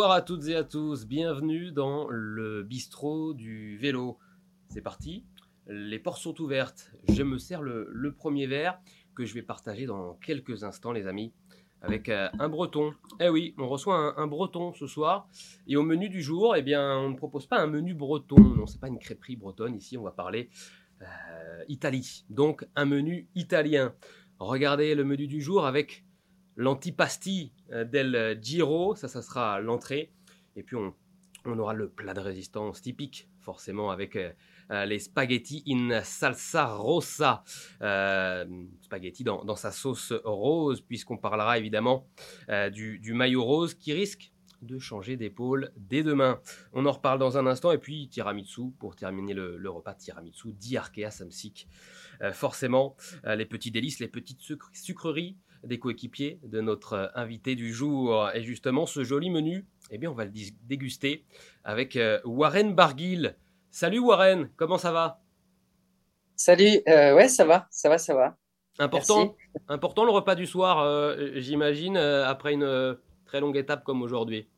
À toutes et à tous, bienvenue dans le bistrot du vélo. C'est parti, les portes sont ouvertes, je me sers le, premier verre que je vais partager dans quelques instants les amis avec euh, un breton. Eh oui, on reçoit un, breton ce soir. Et au menu du jour, eh bien on ne propose pas un menu breton, non c'est pas une crêperie bretonne, ici on va parler euh, Italie, donc un menu italien. Regardez le menu du jour avec l'antipasti euh, del Giro, ça, ça sera l'entrée. Et puis on, aura le plat de résistance typique, forcément, avec euh, euh, les spaghettis in salsa rossa. spaghetti dans, sa sauce rose, puisqu'on parlera évidemment du, maillot rose qui risque de changer d'épaule dès demain. On en reparle dans un instant. Et puis tiramisu pour terminer le, repas tiramisu d'Iarkea Samsic. forcément, les petits délices, les petites sucreries des coéquipiers de notre euh, invité du jour. Et justement, ce joli menu, eh bien, on va le déguster avec euh, Warren Barguil. Salut Warren, comment ça va? Salut, euh, ouais, ça va, ça va, ça va. Important, important le repas du soir, j'imagine, après une très longue étape comme aujourd'hui.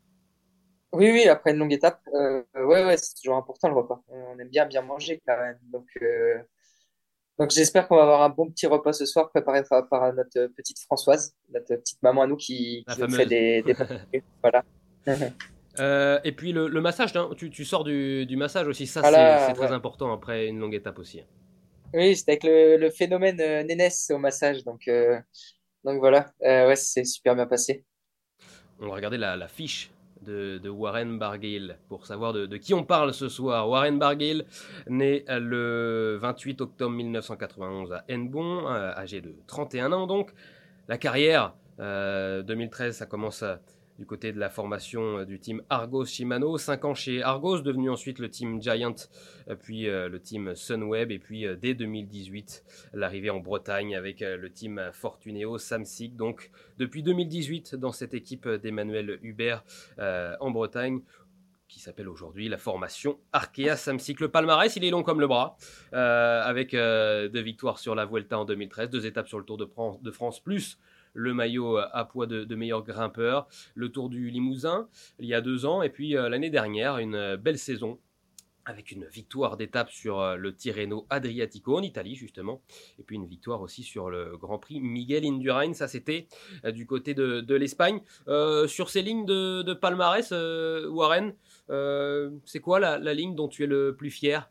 Oui, oui, après une longue étape, ouais, ouais, c'est toujours important le repas. On aime bien bien manger quand même, donc donc j'espère qu'on va avoir un bon petit repas ce soir préparé par, notre petite Françoise, notre petite maman à nous qui, nous fait des, des voilà. Euh, et puis le, massage, hein, tu, tu, sors du, du, massage aussi, ça c'est très important après une longue étape aussi. Oui, c'était avec le, le, phénomène euh, Nénès au massage, donc, euh, donc voilà, ouais, c'est super bien passé. On va regarder la, la fiche de, Warren Barguil pour savoir de, qui on parle ce soir. Warren Barguil, né le 28 octobre 1991 à Hennebon, euh, âgé de 31 ans donc. La carrière, 2013, euh, ça commence à du côté de la formation euh, du team Argos Shimano. 5 ans chez Argos, devenu ensuite le team Giant, euh, puis euh, le team Sunweb, et puis dès 2018, l'arrivée en Bretagne avec le team Fortuneo Samsic. Donc depuis 2018, dans cette équipe d'Emmanuel Hubert en Bretagne, qui s'appelle aujourd'hui la formation Arkea Samsic. Le palmarès, il est long comme le bras, avec deux victoires sur la Vuelta en 2013, deux étapes sur le Tour de France, de France plus le maillot euh, à poids de, meilleur grimpeur, le Tour du Limousin il y a deux ans, et puis euh, l'année dernière, une euh, belle saison avec une victoire d'étape sur le Tirreno Adriatico en Italie justement, et puis une victoire aussi sur le Grand Prix Miguel Indurain, ça c'était du côté de, l'Espagne. sur ces lignes de, palmarès, Warren, c'est quoi la, la, ligne dont tu es le plus fier?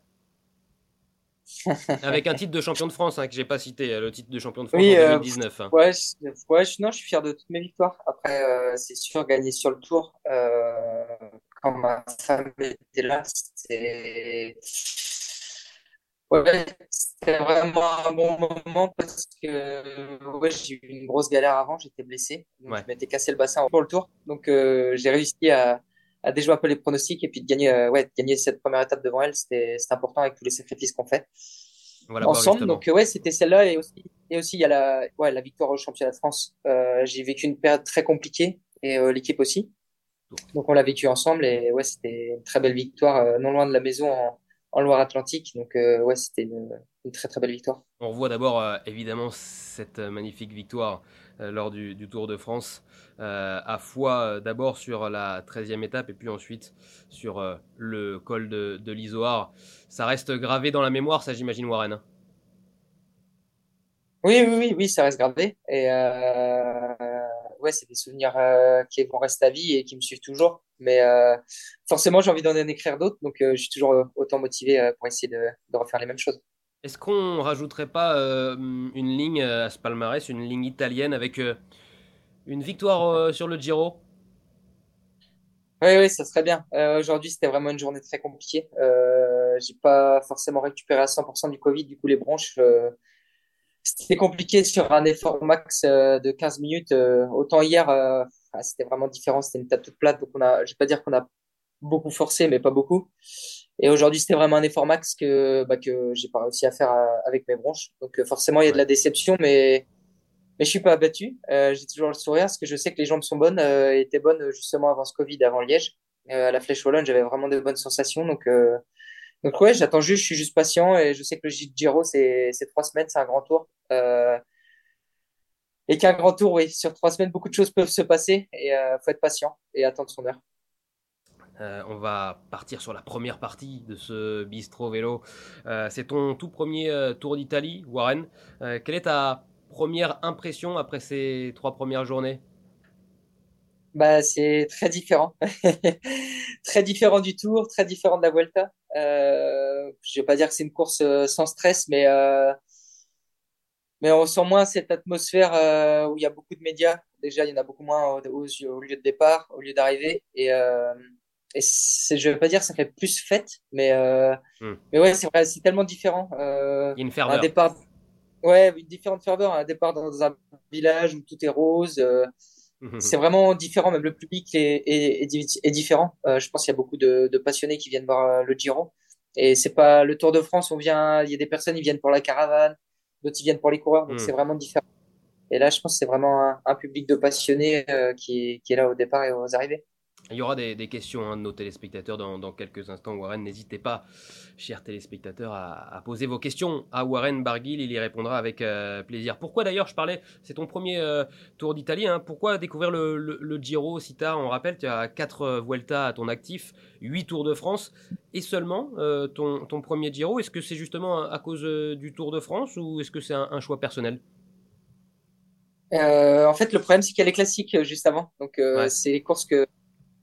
avec un titre de champion de France, hein, que j'ai pas cité, euh, le titre de champion de France en 2019. Euh, hein. ouais, je, non, je suis fier de toutes mes victoires. Après, euh, c'est sûr, gagner sur le tour, quand ma femme était là, c'était ouais, vraiment un bon moment parce que ouais, j'ai eu une grosse galère avant, j'étais blessé. Donc Je m'étais cassé le bassin pour le tour. Donc j'ai réussi à, à déjouer un peu les pronostics et puis de gagner, euh, ouais, de gagner cette première étape devant elle, c'était important avec tous les sacrifices qu'on fait ensemble. Donc ouais, c'était celle-là et aussi et aussi il y a la ouais la victoire au championnat de France. Euh, j'ai vécu une période très compliquée et euh, l'équipe aussi. Donc on l'a vécu ensemble et ouais c'était une très belle victoire euh, non loin de la maison en, en Loire-Atlantique. Donc ouais c'était une, une, très très belle victoire. On revoit d'abord évidemment cette magnifique victoire lors du, du, Tour de France. Euh, à fois euh, d'abord sur la 13e étape et puis ensuite sur euh, le col de, de l'Isoar. Ça reste gravé dans la mémoire, ça j'imagine, Warren. Hein? Oui, oui, oui, oui, ça reste gravé. Et ouais, c'est des souvenirs qui vont rester à vie et qui me suivent toujours. Mais forcément, j'ai envie d'en écrire d'autres, donc je suis toujours autant motivé pour essayer de, de, refaire les mêmes choses. Est-ce qu'on rajouterait pas une ligne à ce palmarès, une ligne italienne avec une victoire euh, sur le Giro? Oui, oui, ça serait bien. Euh, aujourd'hui, c'était vraiment une journée très compliquée. Euh, j'ai pas forcément récupéré à 100% du Covid, du coup, les bronches. Euh, c'était compliqué sur un effort max de 15 minutes. autant hier, ah, c'était vraiment différent. C'était une table toute plate, donc on a, je vais pas dire qu'on a beaucoup forcé, mais pas beaucoup. Et aujourd'hui, c'était vraiment un effort max que bah, que j'ai pas réussi à faire avec mes bronches. Donc forcément, il y a de la déception, mais mais je suis pas abattu. Euh, j'ai toujours le sourire parce que je sais que les jambes sont bonnes, euh, étaient bonnes justement avant ce Covid, avant Liège. Euh, à la Flèche Wallonne, j'avais vraiment de bonnes sensations. Donc, euh, donc ouais, j'attends juste, je suis juste patient et je sais que le Giro, c'est trois semaines, c'est un grand tour. Euh, et qu'un grand tour, oui, sur trois semaines, beaucoup de choses peuvent se passer et faut être patient et attendre son heure. Euh, on va partir sur la première partie de ce bistro vélo. Euh, c'est ton tout premier euh, Tour d'Italie, Warren. quelle est ta première impression après ces trois premières journées? Bah, c'est très différent. très différent du Tour, très différent de la Vuelta. Je vais pas dire que c'est une course sans stress, mais mais on sent moins cette atmosphère où il y a beaucoup de médias. Déjà, il y en a beaucoup moins au, lieu de départ, au lieu d'arrivée. Et et c'est, je vais pas dire ça fait plus fête, mais euh, hmm. mais ouais, c'est vrai, c'est tellement différent. Euh, une ferveur. Un départ, ouais, une différente ferveur. Un départ dans un village où tout est rose. Euh, c'est vraiment différent. Même le public est, est, est, différent. Euh, je pense qu'il y a beaucoup de, de, passionnés qui viennent voir euh, le Giro. Et c'est pas le Tour de France. On vient, il y a des personnes, ils viennent pour la caravane, d'autres ils viennent pour les coureurs. Donc hmm. c'est vraiment différent. Et là, je pense que c'est vraiment un, un, public de passionnés euh, qui, qui est là au départ et aux arrivées. Il y aura des, questions hein, de nos téléspectateurs dans, quelques instants. Warren, n'hésitez pas, chers téléspectateurs, à, poser vos questions à Warren Barguil. Il y répondra avec euh, plaisir. Pourquoi d'ailleurs, je parlais, c'est ton premier euh, tour d'Italie. Hein, pourquoi découvrir le, Giro si tard? On rappelle, tu as 4 euh, Vuelta à ton actif, 8 Tours de France et seulement ton, premier Giro. Est-ce que c'est justement à, cause du Tour de France ou est-ce que c'est un, choix personnel? En fait, le problème, c'est qu'il y a les classiques juste avant. Donc, c'est les courses que,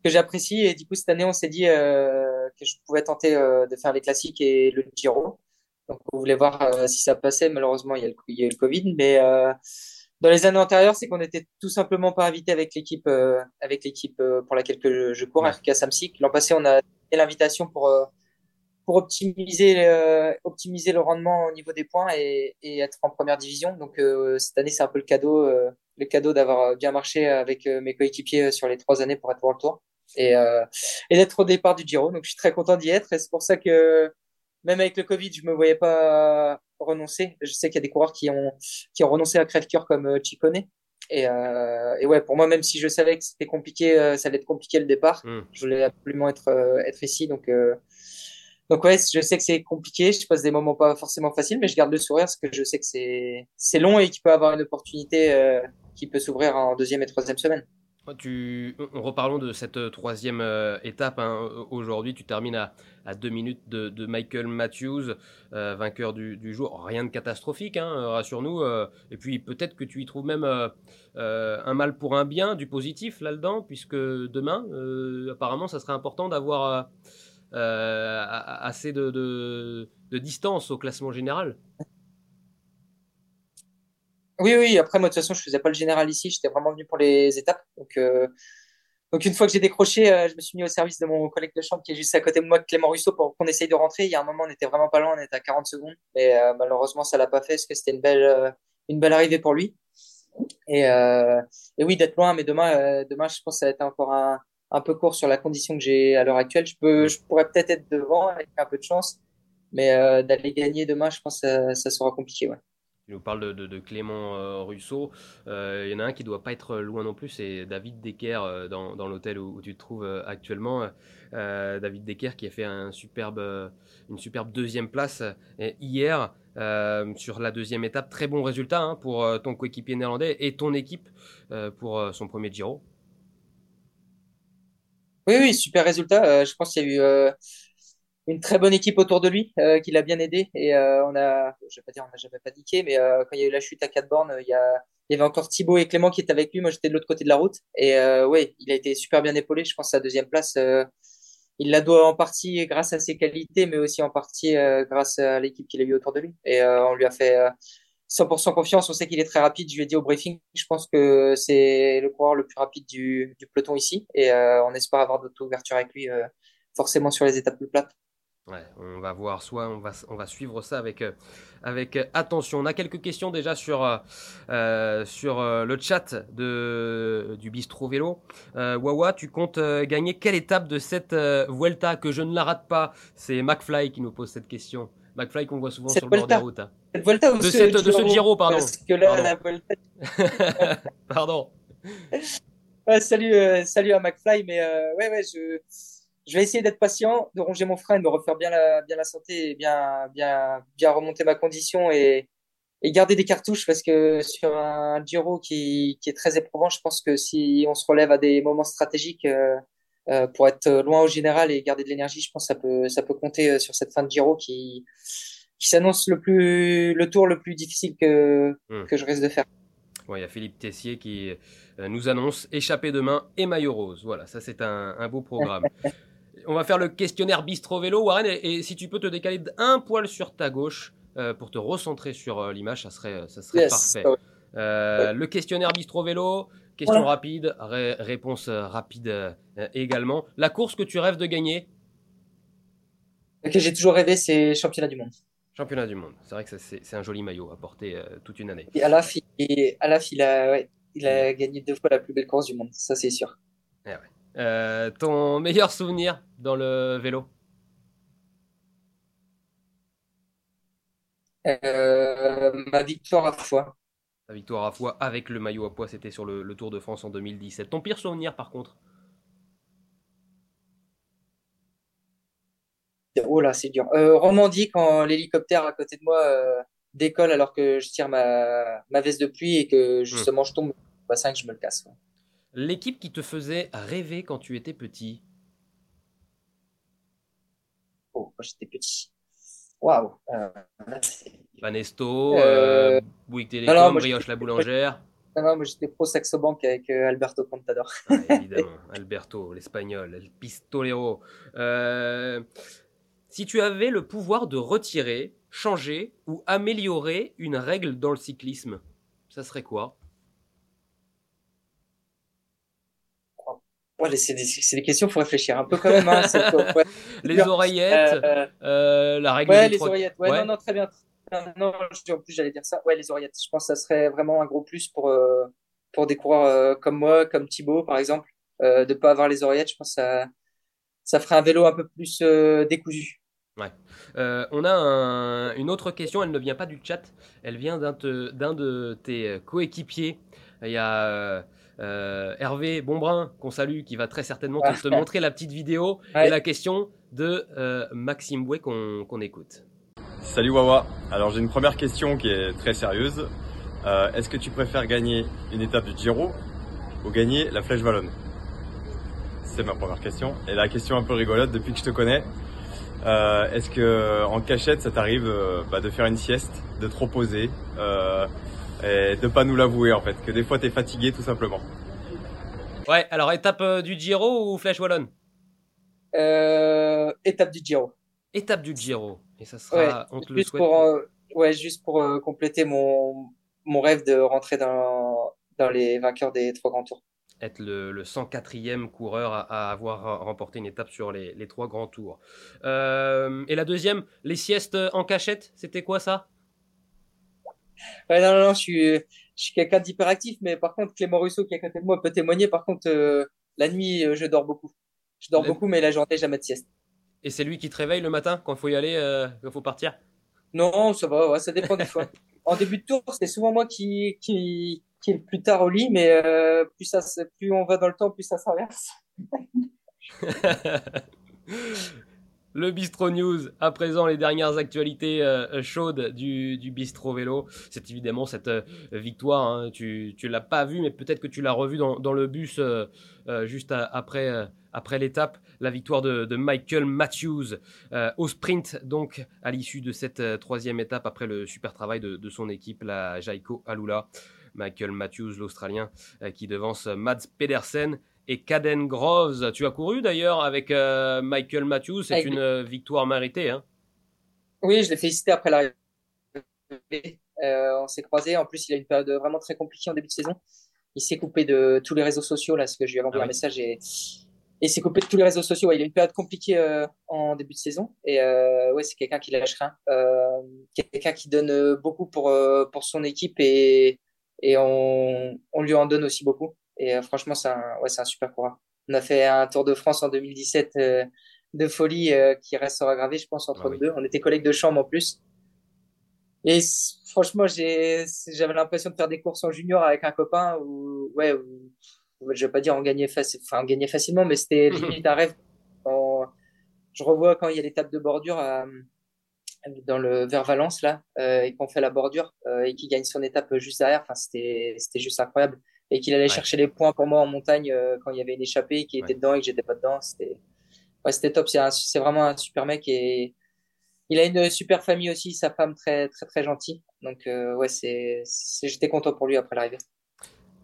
que j'apprécie. Et du coup, cette année, on s'est dit euh, que je pouvais tenter euh, de faire les classiques et le Giro. Donc, on voulait voir euh, si ça passait. Malheureusement, il y a, le, il y a eu le Covid. Mais dans les années antérieures, c'est qu'on n'était tout simplement pas invité avec l'équipe avec l'équipe pour laquelle je, je cours, RK Samsic. L'an passé, on a fait l'invitation pour pour optimiser optimiser le rendement au niveau des points et, et être en première division. Donc cette année, c'est un peu le cadeau le cadeau d'avoir bien marché avec mes coéquipiers sur les trois années pour être World Tour et, euh, et d'être au départ du Giro. Donc je suis très content d'y être et c'est pour ça que même avec le Covid, je me voyais pas renoncer. Je sais qu'il y a des coureurs qui ont qui ont renoncé à crève-cœur comme euh, Chicone. Et, euh, et ouais, pour moi, même si je savais que c'était compliqué, euh, ça allait être compliqué le départ, mm. je voulais absolument être être ici. Donc donc ouais, je sais que c'est compliqué, je passe des moments pas forcément faciles, mais je garde le sourire parce que je sais que c'est c'est long et qu'il peut avoir une opportunité qui peut s'ouvrir en deuxième et troisième semaine. Tu, reparlons de cette euh, troisième euh, étape. Hein. Aujourd'hui, tu termines à, deux minutes de, Michael Matthews, euh, vainqueur du, jour. Rien de catastrophique, hein, rassure-nous. et puis peut-être que tu y trouves même un mal pour un bien, du positif là-dedans, puisque demain, apparemment, ça serait important d'avoir assez de distance au classement général. Oui, oui, après, moi, de toute façon, je faisais pas le général ici, j'étais vraiment venu pour les étapes. Donc, euh, donc une fois que j'ai décroché, euh, je me suis mis au service de mon collègue de chambre qui est juste à côté de moi, Clément Russo, pour qu'on essaye de rentrer. Il y a un moment, on était vraiment pas loin, on était à 40 secondes. Et euh, malheureusement, ça l'a pas fait parce que c'était une belle, une belle arrivée pour lui. Et, et oui, d'être loin, mais demain, demain, je pense que ça va être encore un, un peu court sur la condition que j'ai à l'heure actuelle. Je peux, je pourrais peut-être être devant avec un peu de chance, mais d'aller gagner demain, je pense que ça, ça sera compliqué. Ouais. Tu nous parles de, Clément euh, Russo. Euh, il y en a un qui doit pas être loin non plus, c'est David Decker euh, dans, l'hôtel où, tu te trouves actuellement. David Decker qui a fait un superbe, une superbe deuxième place hier sur la deuxième étape. Très bon résultat hein, pour ton coéquipier néerlandais et ton équipe pour son premier Giro. Oui, oui, super résultat. je pense qu'il y a eu une très bonne équipe autour de lui euh, qui l'a bien aidé. Et euh, on a je vais pas dire on n'a jamais paniqué mais euh, quand il y a eu la chute à quatre bornes il y a il y avait encore Thibaut et Clément qui étaient avec lui. Moi j'étais de l'autre côté de la route. Et euh, ouais il a été super bien épaulé. Je pense sa deuxième place euh, il la doit en partie grâce à ses qualités mais aussi en partie grâce à l'équipe qu'il a eu autour de lui. Et on lui a fait 100% confiance. On sait qu'il est très rapide. Je lui ai dit au briefing je pense que c'est le coureur le plus rapide du, du peloton ici. Et on espère avoir d'autres ouvertures avec lui forcément sur les étapes plus plates Ouais, on va voir, soit on va, on va suivre ça avec, euh, avec attention. On a quelques questions déjà sur, euh, euh sur euh, le chat de, du Bistro Vélo. Wawa, tu comptes gagner quelle étape de cette Vuelta que je ne la rate pas? C'est McFly qui nous pose cette question. McFly qu'on voit souvent sur le bord des routes. Hein. Cette Vuelta de, cette, de ce Giro, pardon. Parce que là, la Vuelta... pardon. salut, salut à McFly, mais ouais, ouais, je je vais essayer d'être patient, de ronger mon frein, de me refaire bien la, bien la santé et bien, bien, bien remonter ma condition et, et garder des cartouches parce que sur un Giro qui, qui est très éprouvant, je pense que si on se relève à des moments stratégiques, euh, Euh, pour être loin au général et garder de l'énergie, je pense que ça peut, ça peut compter sur cette fin de Giro qui, qui s'annonce le plus, le tour le plus difficile que, hmm. que je risque de faire. Il y a Philippe Tessier qui nous annonce échappée demain et maillot rose. Voilà, ça c'est un, un beau programme. On va faire le questionnaire bistro vélo, Warren, et, si tu peux te décaler d'un poil sur ta gauche pour te recentrer sur l'image, ça serait, ça serait parfait. Le questionnaire bistro vélo, Question rapide, réponse euh, rapide euh, également. La course que tu rêves de gagner? Que j'ai toujours rêvé, c'est championnat du monde. Championnat du monde. C'est vrai que c'est un joli maillot à porter euh, toute une année. Et Alaf, il, il, a, il a gagné deux fois la plus belle course du monde, ça c'est sûr. Eh ton meilleur souvenir dans le vélo Ma victoire à fois. La victoire à fois avec le maillot à poids, c'était sur le, Tour de France en 2017. Ton pire souvenir par contre Oh là, c'est dur. Euh, Romandie, quand l'hélicoptère à côté de moi euh, décolle alors que je tire ma, veste de pluie et que justement je tombe au bassin et que je me le casse. L'équipe qui te faisait rêver quand tu étais petit Oh, quand j'étais petit. Waouh. Euh, Banesto, euh, euh, Bouygues Télécom, Brioche la boulangère. Non, non, moi j'étais pro Saxo Bank avec euh, Alberto Contador. Ah, évidemment, Alberto, l'espagnol, el pistolero. si tu avais le pouvoir de retirer, changer ou améliorer une règle dans le cyclisme, ça serait quoi? C'est des, questions, il faut réfléchir un peu quand même. Hein, les oreillettes, la règle ouais, les oreillettes. Ouais, non, non, très bien, non, en plus j'allais dire ça. Ouais, les oreillettes. Je pense que ça serait vraiment un gros plus pour euh, pour des coureurs euh, comme moi, comme Thibaut par exemple, euh, de pas avoir les oreillettes. Je pense que ça ça ferait un vélo un peu plus euh, décousu. Ouais. on a une autre question. Elle ne vient pas du chat. Elle vient d'un d'un de tes coéquipiers. Il y a Hervé Bonbrun qu'on salue, qui va très certainement te, montrer la petite vidéo et la question de Maxime Bouet qu'on écoute. Salut Wawa. Alors j'ai une première question qui est très sérieuse. Euh, est-ce que tu préfères gagner une étape du Giro ou gagner la Flèche Wallonne? C'est ma première question. Et la question un peu rigolote depuis que je te connais. Euh, est-ce que en cachette ça t'arrive euh, bah, de faire une sieste, de te reposer et de pas nous l'avouer en fait, que des fois t'es fatigué tout simplement. Ouais, alors étape du Giro ou Flèche Wallonne? Étape du Giro. Étape du Giro. Et ça sera, on te le souhaite. Pour, euh, ouais, juste pour euh, compléter mon, mon rêve de rentrer dans, dans les vainqueurs des trois grands tours. Être le, le 104e coureur à, avoir remporté une étape sur les, les trois grands tours. Euh, et la deuxième, les siestes en cachette, c'était quoi ça? Ouais, non, non, je suis, je suis quelqu'un d'hyperactif, mais par contre, Clément Rousseau qui est à côté de moi peut témoigner. Par contre, la nuit, je dors beaucoup. Je dors beaucoup, mais la journée, jamais de sieste. Et c'est lui qui te réveille le matin quand il faut y aller, euh, quand il faut partir? Non, ça va, ça dépend des fois. En début de tour, c'est souvent moi qui, qui, qui est le plus tard au lit, mais euh, plus, ça, plus on va dans le temps, plus ça s'inverse. Le Bistro News, à présent les dernières actualités euh, chaudes du, Bistro Vélo. C'est évidemment cette euh, victoire, hein. tu ne l'as pas vu, mais peut-être que tu l'as revu dans, le bus euh, juste après, après l'étape, la victoire de, de Michael Matthews au sprint, donc à l'issue de cette troisième étape, après le super travail de, de son équipe, la Jaiko Alula. Michael Matthews, l'Australien, qui devance Mads Pedersen et Caden Groves. Tu as couru d'ailleurs avec euh, Michael Matthews, c'est une euh, victoire méritée. Hein oui, je l'ai félicité après la euh, on s'est croisés. En plus, il a une période vraiment très compliquée en début de saison. Il s'est coupé de tous les réseaux sociaux, là, parce que je lui ai envoyé ah un message et, il s'est coupé de tous les réseaux sociaux. il a une période compliquée en début de saison. Et ouais, c'est quelqu'un qui lâche rien. quelqu'un qui donne beaucoup pour, pour son équipe et, et on, on lui en donne aussi beaucoup. Et euh, franchement, c'est un, ouais, c'est un super coureur. On a fait un Tour de France en 2017 euh, de folie euh, qui restera gravé, je pense, entre ah deux. On était collègues de chambre en plus. Et franchement, j'ai, j'avais l'impression de faire des courses en junior avec un copain où, ouais, où, je vais pas dire on gagnait, faci enfin, on gagnait facilement, mais c'était limite un rêve. je revois quand il y a l'étape de bordure dans le vers Valence là, et qu'on fait la bordure et qui gagne son étape juste derrière. Enfin, c'était, c'était juste incroyable et qu'il allait chercher les points pour moi en montagne quand il y avait une échappée, qui était dedans et que j'étais pas dedans. C'était ouais, c'était top. C'est vraiment un super mec et il a une super famille aussi, sa femme très très très gentille. Donc ouais, c'est j'étais content pour lui après l'arrivée.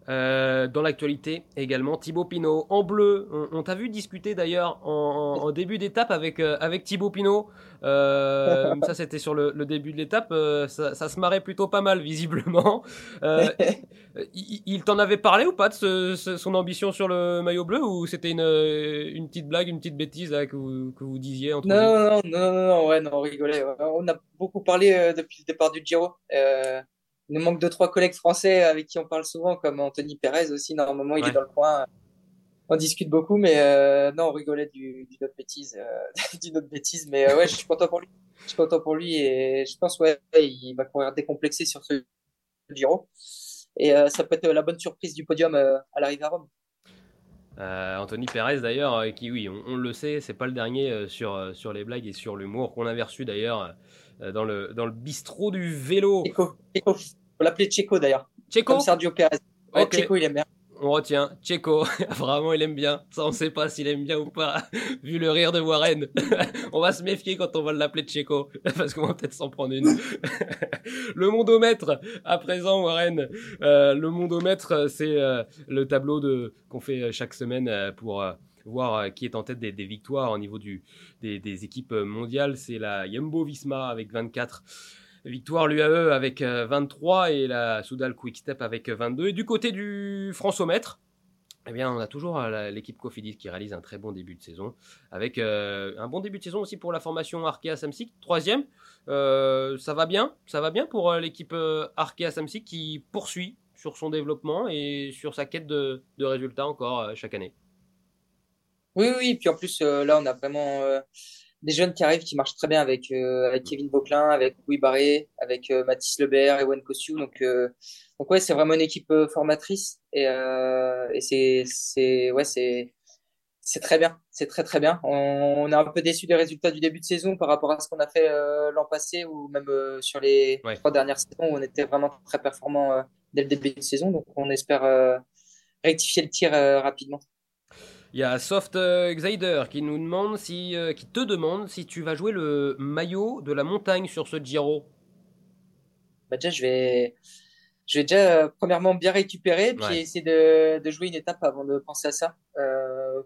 Euh, dans l'actualité également, Thibaut Pinot en bleu. On, t'a vu discuter d'ailleurs en, début d'étape avec, euh, avec Thibaut Pinot. Euh, ça, c'était sur le, début de l'étape. Ça, se marrait plutôt pas mal, visiblement. il, t'en avait parlé ou pas de son ambition sur le maillot bleu ou c'était une, une petite blague, une petite bêtise que, vous, que vous disiez entre non, non, non, non, non, ouais, non, on rigolait. On a beaucoup parlé depuis le départ du Giro. Il nous manque deux, trois collègues français avec qui on parle souvent, comme Anthony Perez aussi. Normalement, il est dans le coin. On discute beaucoup, mais euh, non, on rigolait du, d'une autre bêtise, euh, d'une autre bêtise. Mais euh, ouais, je suis content pour lui. Je suis content pour lui et je pense ouais, il va courir décomplexé sur ce Giro. Et euh, ça peut être la bonne surprise du podium euh, à l'arrivée à Rome. Euh, Anthony Perez d'ailleurs, qui oui, on, le sait, c'est pas le dernier sur, sur les blagues et sur l'humour qu'on avait reçu d'ailleurs euh, dans, le, dans le bistrot du vélo. Checo. Checo. Faut l'appeler Checo d'ailleurs. Checo Comme Sergio Perez. Ouais, Checo, il aime bien. On retient Checo. Vraiment, il aime bien. Ça, on sait pas s'il aime bien ou pas, vu le rire de Warren. on va se méfier quand on va l'appeler Checo, parce qu'on va peut-être s'en prendre une. le mondomètre, à présent, Warren. Euh, le mondomètre, c'est euh, le tableau de qu'on fait chaque semaine pour voir euh, qui est en tête des, victoires au niveau du, des, équipes mondiales. C'est la Jumbo Visma avec 24 victoires, l'UAE avec 23 euh, et la Soudal Quickstep avec 22. Et du côté du Françomètre, eh bien, on a toujours euh, l'équipe Cofidis qui réalise un très bon début de saison, avec un bon début de saison aussi pour la formation Arkea Samsic, troisième. ça va bien, ça va bien pour l'équipe Arkea Samsic qui poursuit sur son développement et sur sa quête de résultats encore chaque année. Oui, oui, puis en plus, euh, là, on a vraiment euh, des jeunes qui arrivent, qui marchent très bien avec, euh, avec Kevin Vauclin, avec Louis Barré, avec Mathis Lebert, Ewan Kossiou. Donc, donc ouais, c'est vraiment une équipe formatrice et, et c'est, c'est, ouais, c'est, c'est très bien, c'est très très bien. On, on est un peu déçu des résultats du début de saison par rapport à ce qu'on a fait l'an passé ou même sur les trois dernières saisons où on était vraiment très performant dès le début de saison. Donc, on espère rectifier le tir rapidement. Il y a Soft euh, Xider qui nous demande si, euh, qui te demande si tu vas jouer le maillot de la montagne sur ce Giro. Bah déjà, je vais, je vais déjà euh, premièrement bien récupérer, puis essayer de, de, jouer une étape avant de penser à ça.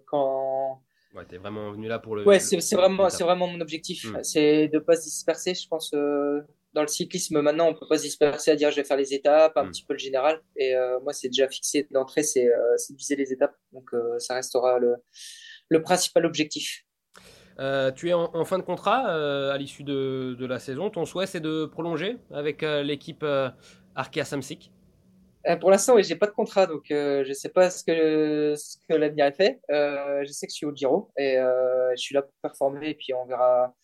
quand. Ouais, t'es vraiment venu là pour le. Ouais, c'est vraiment, c'est vraiment mon objectif, hmm. c'est de pas se disperser. Je pense dans le cyclisme maintenant, on peut pas se disperser à dire je vais faire les étapes, un hmm. petit peu le général. Et euh, moi, c'est déjà fixé d'entrée, c'est euh, viser les étapes. Donc, euh, ça restera le, le principal objectif. tu es en, fin de contrat à l'issue de, de, la saison. Ton souhait, c'est de prolonger avec l'équipe Arkea Samsic? Pour l'instant, oui, j'ai pas de contrat, donc je sais pas ce que, ce que l'avenir est fait. je sais que je suis au Giro et je suis là pour performer et puis on verra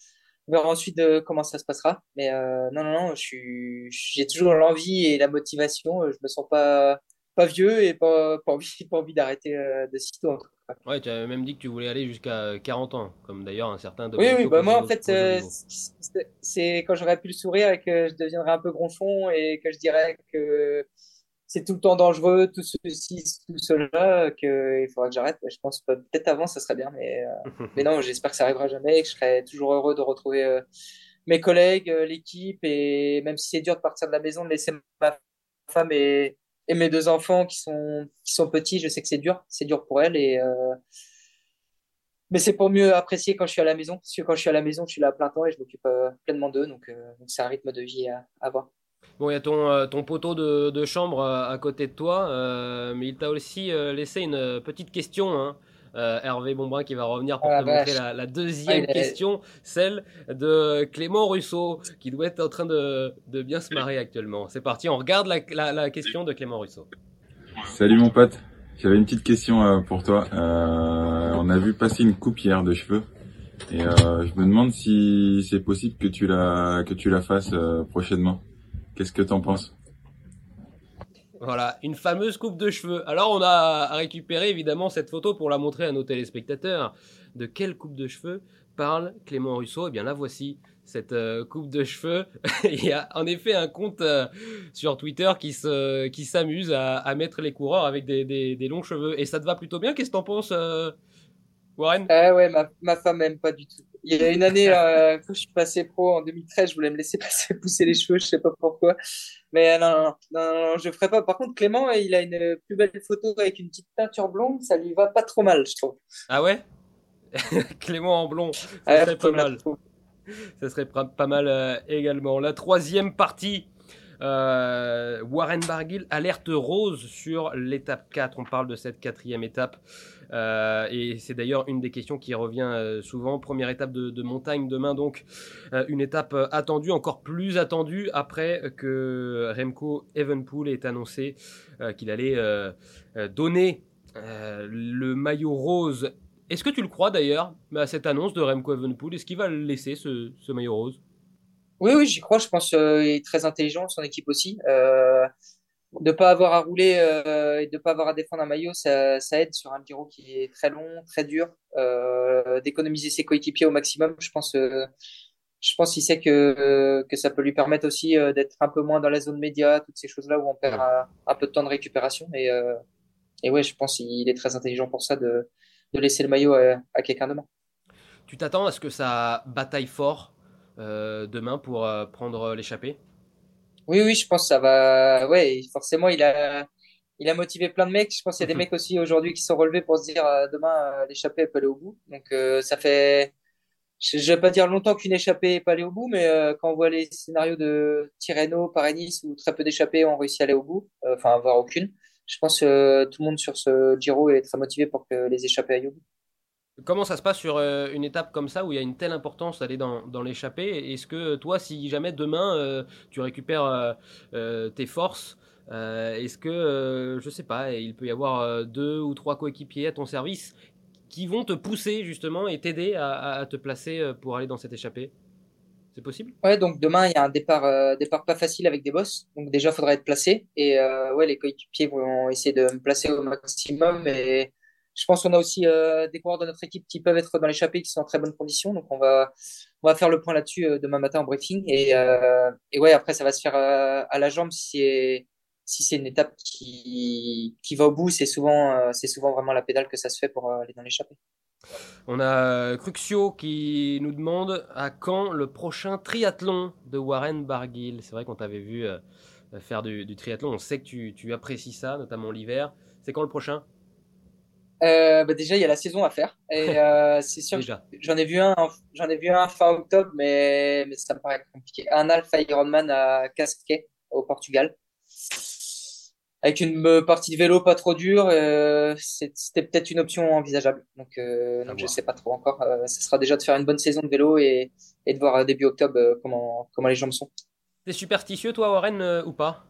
on verra ensuite de comment ça se passera. Mais euh, non, non, non, j'ai toujours l'envie et la motivation. Je me sens pas, pas vieux et pas, pas envie, pas envie d'arrêter euh, de sitôt. En Ouais, tu avais même dit que tu voulais aller jusqu'à 40 ans, comme d'ailleurs un certain. Oui, oui, bah moi en fait, euh, c'est quand j'aurais pu le sourire et que je deviendrais un peu gronchon et que je dirais que c'est tout le temps dangereux, tout ceci, tout cela, qu'il faudra que j'arrête. Je pense peut-être avant, ça serait bien, mais, euh, mais non, j'espère que ça arrivera jamais et que je serai toujours heureux de retrouver euh, mes collègues, euh, l'équipe et même si c'est dur de partir de la maison, de laisser ma femme et, et mes deux enfants qui sont, qui sont petits, je sais que c'est dur, c'est dur pour elles et mais c'est pour mieux apprécier quand je suis à la maison, parce que quand je suis à la maison, je suis là à plein temps et je m'occupe pleinement d'eux, donc c'est un rythme de vie à avoir. Bon, il y a ton, euh, ton poteau de, de, chambre euh, à côté de toi, euh, mais il t'a aussi laissé une petite question. Hein. Hervé Bonbrun qui va revenir pour ah, te montrer la, la deuxième question, celle de Clément Russo, qui doit être en train de, de bien se marrer actuellement. C'est parti, on regarde la, la, question de Clément Russo. Salut mon pote, j'avais une petite question pour toi. on a vu passer une coupe hier de cheveux. Et je me demande si c'est possible que tu la que tu la fasses prochainement. Qu'est-ce que t'en penses? Voilà, une fameuse coupe de cheveux. Alors on a récupéré évidemment cette photo pour la montrer à nos téléspectateurs. De quelle coupe de cheveux parle Clément Russo, eh bien la voici cette euh, coupe de cheveux. Il y a en effet un compte euh, sur Twitter qui se qui s'amuse à, à, mettre les coureurs avec des, des, des, longs cheveux. Et ça te va plutôt bien? Qu'est-ce que t'en penses, euh, Warren? Ah ouais, ma, ma femme aime pas du tout. Il y a une année, euh, quand je suis passé pro en 2013, je voulais me laisser passer pousser les cheveux, je sais pas pourquoi. Mais non, non, non, non je ferai pas. Par contre, Clément, il a une plus belle photo avec une petite teinture blonde, ça lui va pas trop mal, je trouve. Ah ouais? Clément en blond, ça ah, serait pas mal. Ça serait pas mal euh, également. La troisième partie, euh, Warren Barguil, alerte rose sur l'étape 4. On parle de cette quatrième étape. Euh, et c'est d'ailleurs une des questions qui revient euh, souvent. Première étape de, de montagne demain, donc euh, une étape attendue, encore plus attendue après que Remco Evenpool ait annoncé qu'il allait donner le maillot rose est-ce que tu le crois d'ailleurs à cette annonce de Remco Evenpool? Est-ce qu'il va laisser ce, maillot rose? Oui, oui, j'y crois. Je pense qu'il est très intelligent, son équipe aussi. De pas avoir à rouler euh, et de pas avoir à défendre un maillot, ça, ça, aide sur un Giro qui est très long, très dur. Euh, d'économiser ses coéquipiers au maximum, je pense. Euh, je pense qu'il sait que que ça peut lui permettre aussi d'être un peu moins dans la zone média, toutes ces choses-là où on perd un, un, peu de temps de récupération. Et et ouais, je pense qu'il est très intelligent pour ça de de laisser le maillot à, à quelqu'un demain. Tu t'attends à ce que ça bataille fort demain pour prendre l'échappée? Oui, oui, je pense que ça va. Ouais, forcément, il a, il a motivé plein de mecs. Je pense qu'il y a des mecs aussi aujourd'hui qui sont relevés pour se dire euh, demain euh, l'échappée peut aller au bout. Donc euh, ça fait, je, je vais pas dire longtemps qu'une échappée est pas allée au bout, mais quand on voit les scénarios de Tirreno, Paris-Nice où très peu d'échappées ont réussi à aller au bout, enfin voire aucune. Je pense que tout le monde sur ce Giro est très motivé pour que les échappées aillent au bout. Comment ça se passe sur euh, une étape comme ça où il y a une telle importance d'aller dans, l'échappée? Est-ce que toi, si jamais demain euh, tu récupères euh, tes forces, est-ce que, je sais pas, il peut y avoir deux ou trois coéquipiers à ton service qui vont te pousser justement et t'aider à, à, te placer pour aller dans cette échappée? C'est possible? Ouais, donc demain il y a un départ, départ pas facile avec des bosses. Donc déjà, il faudra être placé. Et ouais, les coéquipiers vont essayer de me placer au maximum. Et je pense qu'on a aussi euh, des coureurs de notre équipe qui peuvent être dans l'échappée, qui sont en très bonne condition. Donc on va on va faire le point là-dessus euh, demain matin en briefing. Et, euh, et ouais, après ça va se faire à la jambe si si c'est une étape qui qui va au bout. C'est souvent c'est souvent vraiment la pédale que ça se fait pour aller dans l'échappée. On a Cruxio qui nous demande à quand le prochain triathlon de Warren Barguil? C'est vrai qu'on t'avait vu faire du, du, triathlon. On sait que tu, tu apprécies ça, notamment l'hiver. C'est quand le prochain? Euh, bah déjà, il y a la saison à faire. Et euh, c'est sûr, j'en ai vu un, j'en ai vu un fin octobre, mais, mais ça me paraît compliqué. Un Alpha Ironman à Casquet, au Portugal, avec une euh, partie de vélo pas trop dure. Euh, C'était peut-être une option envisageable. Donc, euh, donc je sais pas trop encore. Euh, ce sera déjà de faire une bonne saison de vélo et, et de voir début octobre euh, comment comment les jambes sont. T'es superstitieux, toi, Warren, ou pas?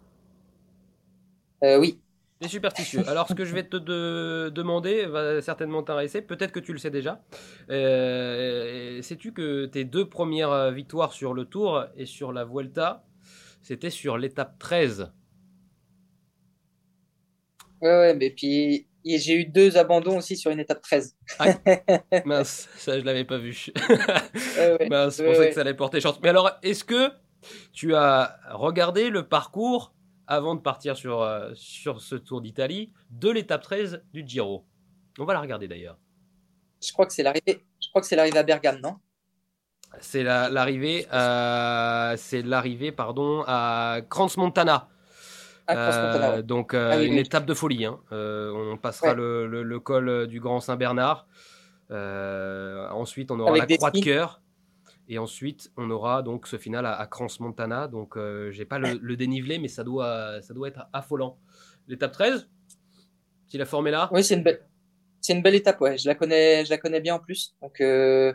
Oui. Superstitieux. Alors, ce que je vais te de demander va certainement t'intéresser. Peut-être que tu le sais déjà. Euh, Sais-tu que tes deux premières victoires sur le Tour et sur la Vuelta, c'était sur l'étape 13 Ouais, ouais, mais puis j'ai eu deux abandons aussi sur une étape 13. Ah, mince, ça je l'avais pas vu. ouais, ouais, mince, je pensais que ça allait porter chance. Mais alors, est-ce que tu as regardé le parcours avant de partir sur, euh, sur ce Tour d'Italie de l'étape 13 du Giro. On va la regarder d'ailleurs. Je crois que c'est l'arrivée. Je crois que c'est l'arrivée à Bergame, non? C'est l'arrivée. La, c'est l'arrivée, pardon, à Crans-Montana. Euh, donc euh, ah, oui, une oui. étape de folie. Hein. Euh, on passera ouais. le, le, le, col du Grand Saint-Bernard. ensuite, on aura Avec la Croix de Cœur. Et ensuite, on aura donc ce final à, à Crans-Montana. Donc, euh, j'ai pas le, le, dénivelé, mais ça doit, ça doit être affolant. L'étape 13, si la forme est là Oui, c'est une belle, c'est une belle étape. Ouais, je la connais, je la connais bien en plus. Donc, euh,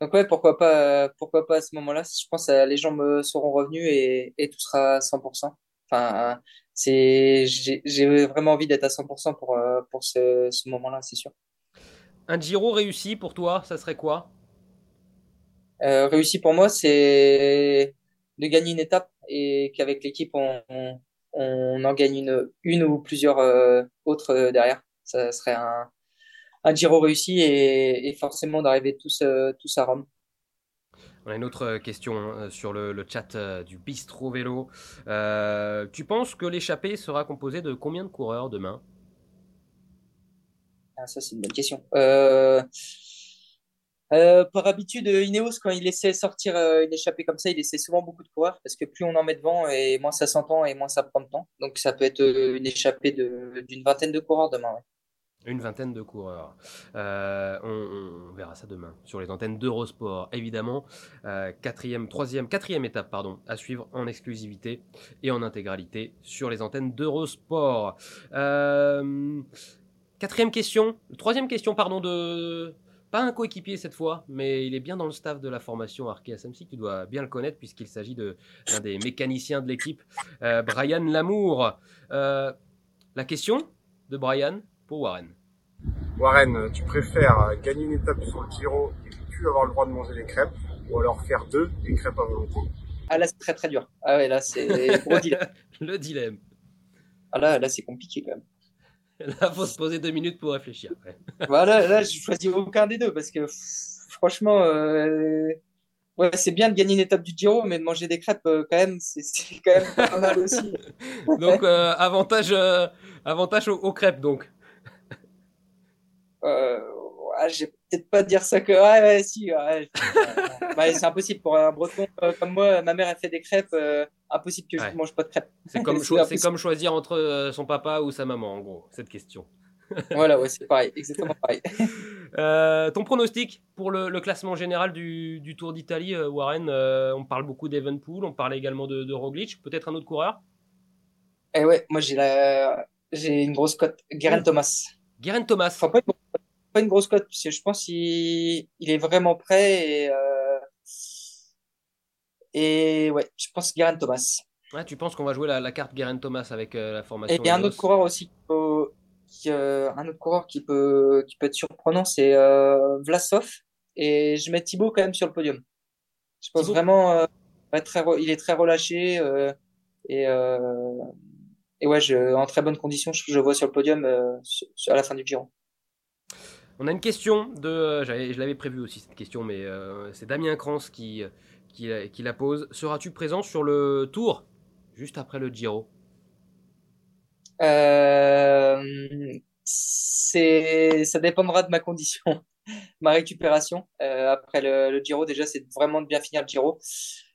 donc ouais, pourquoi pas, pourquoi pas à ce moment-là? Je pense que les gens me seront revenus et, et tout sera à 100%. Enfin, c'est, j'ai vraiment envie d'être à 100% pour euh, pour ce, ce moment-là, c'est sûr. Un Giro réussi pour toi, ça serait quoi? Euh, réussi pour moi, c'est de gagner une étape et qu'avec l'équipe, on, on, on, en gagne une, une ou plusieurs euh, autres euh, derrière. Ça serait un, un Giro réussi et, forcément d'arriver tous, tous à Rome. On a une autre question sur le, chat du Bistro Vélo. tu penses que l'échappée sera composée de combien de coureurs demain? Ah, Ça, c'est une bonne question. Euh, euh, par habitude, Ineos, quand il essaie sortir euh, une échappée comme ça, il essaie souvent beaucoup de coureurs parce que plus on en met devant et moins ça s'entend et moins ça prend de temps. Donc ça peut être euh, une échappée d'une vingtaine de coureurs demain. Une vingtaine de coureurs. on, verra ça demain sur les antennes d'Eurosport, évidemment. quatrième, troisième, quatrième étape, pardon, à suivre en exclusivité et en intégralité sur les antennes d'Eurosport. quatrième question, troisième question, pardon, de pas un coéquipier cette fois, mais il est bien dans le staff de la formation Arkea Samsic. Tu dois bien le connaître puisqu'il s'agit de l'un des mécaniciens de l'équipe, euh, Brian Lamour. Euh, la question de Brian pour Warren. Warren, tu préfères gagner une étape sur le Giro et plus avoir le droit de manger les crêpes ou alors faire deux et crêpes à volonté? Ah là c'est très très dur. Ah ouais là c'est le dilemme. Ah là, là c'est compliqué quand même. Là, faut se poser deux minutes pour réfléchir. Voilà, là, je choisis aucun des deux parce que franchement, euh, ouais, c'est bien de gagner une étape du Giro, mais de manger des crêpes, euh, quand même, c'est quand même pas mal aussi. donc, euh, avantage, avantage aux, crêpes, donc. Ouais, j'ai peut-être pas dire ça que. Ouais, ouais, si. Ouais, c'est impossible pour un breton comme moi. Ma mère, a fait des crêpes impossible que je ne mange pas de crêpes. C'est comme, comme, choisir entre euh, son papa ou sa maman, en gros, cette question. voilà, ouais, c'est pareil, exactement pareil. Euh, ton pronostic pour le, classement général du, du Tour d'Italie, euh, Warren On parle beaucoup d'Evenpool, on parle également de, de Roglic, peut-être un autre coureur? Eh ouais, moi j'ai la... j'ai une grosse cote, Guerin Thomas. Guerin Thomas. pas, une, pas, une, grosse cote, parce que je pense qu'il il est vraiment prêt et et ouais, je pense Guerin Thomas. Ouais, tu penses qu'on va jouer la, carte Guerin Thomas avec euh, la formation Et il y a un autre coureur aussi, qui, euh, un autre coureur qui peut, qui peut être surprenant, c'est euh, Vlasov. Et je mets Thibaut quand même sur le podium. Je pense vraiment, très, il est très relâché et, et ouais, je, en très bonne condition, je, je vois sur le podium à la fin du Giro. On a une question de, je l'avais prévu aussi cette question, mais c'est Damien Krantz qui qui, la pose. Seras-tu présent sur le tour juste après le Giro? Euh, Ça dépendra de ma condition, ma récupération. Euh, après le, Giro, déjà, c'est vraiment de bien finir le Giro.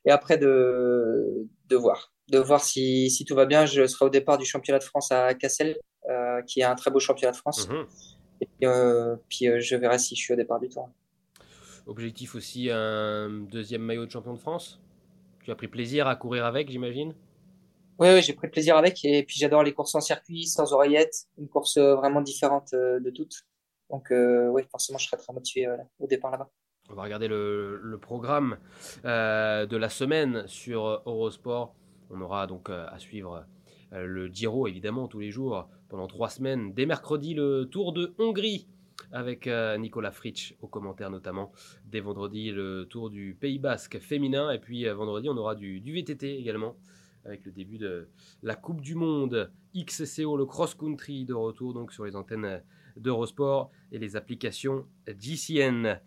Et après, de, de voir. De voir si, si, tout va bien. Je serai au départ du championnat de France à Cassel, euh, qui est un très beau championnat de France. Mhm. Et puis, euh, puis je verrai si je suis au départ du tour. Objectif aussi un deuxième maillot de champion de France. Tu as pris plaisir à courir avec, j'imagine? Oui, oui j'ai pris plaisir avec. Et puis j'adore les courses en circuit, sans oreillettes. Une course euh, vraiment différente euh, de toutes. Donc euh, oui, forcément, je serais très motivé au départ là-bas. On va regarder le, programme de la semaine sur Eurosport. On aura donc à suivre le Giro, évidemment, tous les jours, pendant trois semaines. Dès mercredi, le Tour de Hongrie avec euh, Nicolas Fritsch au commentaire notamment. Dès vendredi, le tour du Pays Basque féminin. Et puis euh, vendredi, on aura du, VTT également avec le début de la Coupe du Monde XCO, le cross-country de retour donc sur les antennes d'Eurosport et les applications GCN.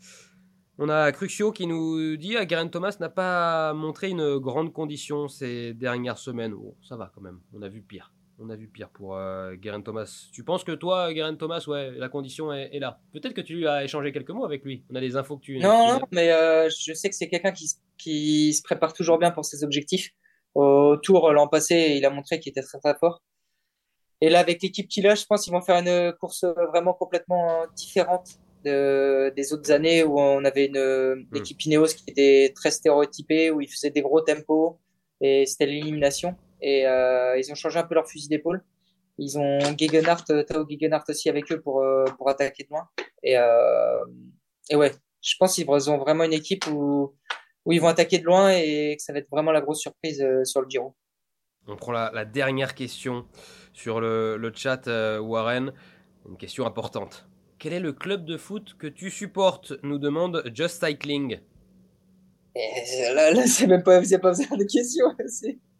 On a Cruxio qui nous dit que ah, Garen Thomas n'a pas montré une grande condition ces dernières semaines. Oh, ça va quand même, on a vu pire. On a vu pire pour euh, Guerin Thomas. Tu penses que toi, Guerin Thomas, ouais, la condition est, là? Peut-être que tu as échangé quelques mots avec lui. On a des infos que tu. Non, mais euh, je sais que c'est quelqu'un qui, qui se prépare toujours bien pour ses objectifs. Au tour l'an passé, il a montré qu'il était très très fort. Et là, avec l'équipe qu'il a, je pense qu'ils vont faire une course vraiment complètement différente de, des autres années où on avait une, hmm. équipe Ineos qui était très stéréotypée, où ils faisaient des gros tempos et c'était l'élimination. Et euh, ils ont changé un peu leur fusil d'épaule. Ils ont Gegenhardt, euh, Tao Gegenhardt aussi avec eux pour, euh, pour attaquer de loin. Et, et ouais, je pense qu'ils ont vraiment une équipe où, où ils vont attaquer de loin et que ça va être vraiment la grosse surprise sur le Giro. On prend la, dernière question sur le, le chat, Warren. Une question importante. Quel est le club de foot que tu supportes nous demande Just Cycling. là, là c'est même pas, pas besoin de questions.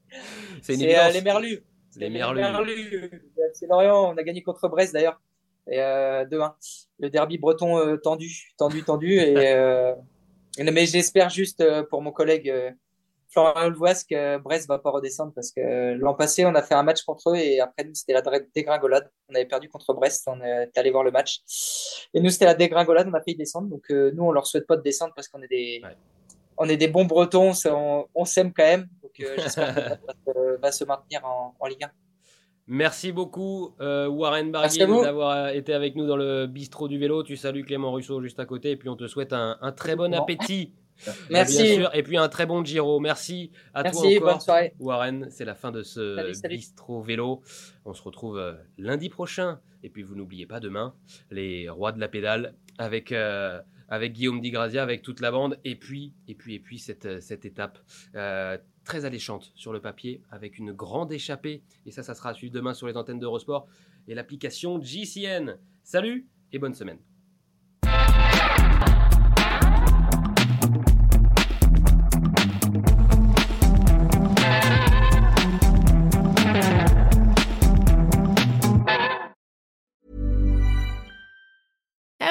C'est euh, les Merlus. Les Merlus. C'est Lorient. On a gagné contre Brest d'ailleurs. Et euh, 2-1. Le derby breton euh, tendu, tendu, tendu. Et, euh, mais j'espère juste pour mon collègue Florian Olvois que Brest va pas redescendre parce que l'an passé, on a fait un match contre eux et après nous, c'était la dégringolade. On avait perdu contre Brest, on est allé voir le match. Et nous, c'était la dégringolade, on a failli descendre. Donc nous, on leur souhaite pas de descendre parce qu'on est des, Ouais. on est des bons Bretons, on s'aime quand même. Donc euh, j'espère que va, se- va se maintenir en, en Ligue 1. Merci beaucoup, euh, Warren Barguil, d'avoir euh, été avec nous dans le bistrot du vélo. Tu salues Clément Russo juste à côté. Et puis, on te souhaite un, un très bon Bon. appétit. Merci. Bien sûr. Et puis, un très bon Giro. Merci à Merci, toi encore. bonne soirée. Warren, c'est la fin de ce Salut, salut. bistrot vélo. On se retrouve euh, lundi prochain. Et puis, vous n'oubliez pas demain, les rois de la pédale avec, euh, avec Guillaume Di Grazia, avec toute la bande. Et puis, et puis, et puis cette, euh, cette étape euh, très alléchante sur le papier avec une grande échappée. Et ça, ça sera à suivre demain sur les antennes d'Eurosport et l'application GCN. Salut et bonne semaine.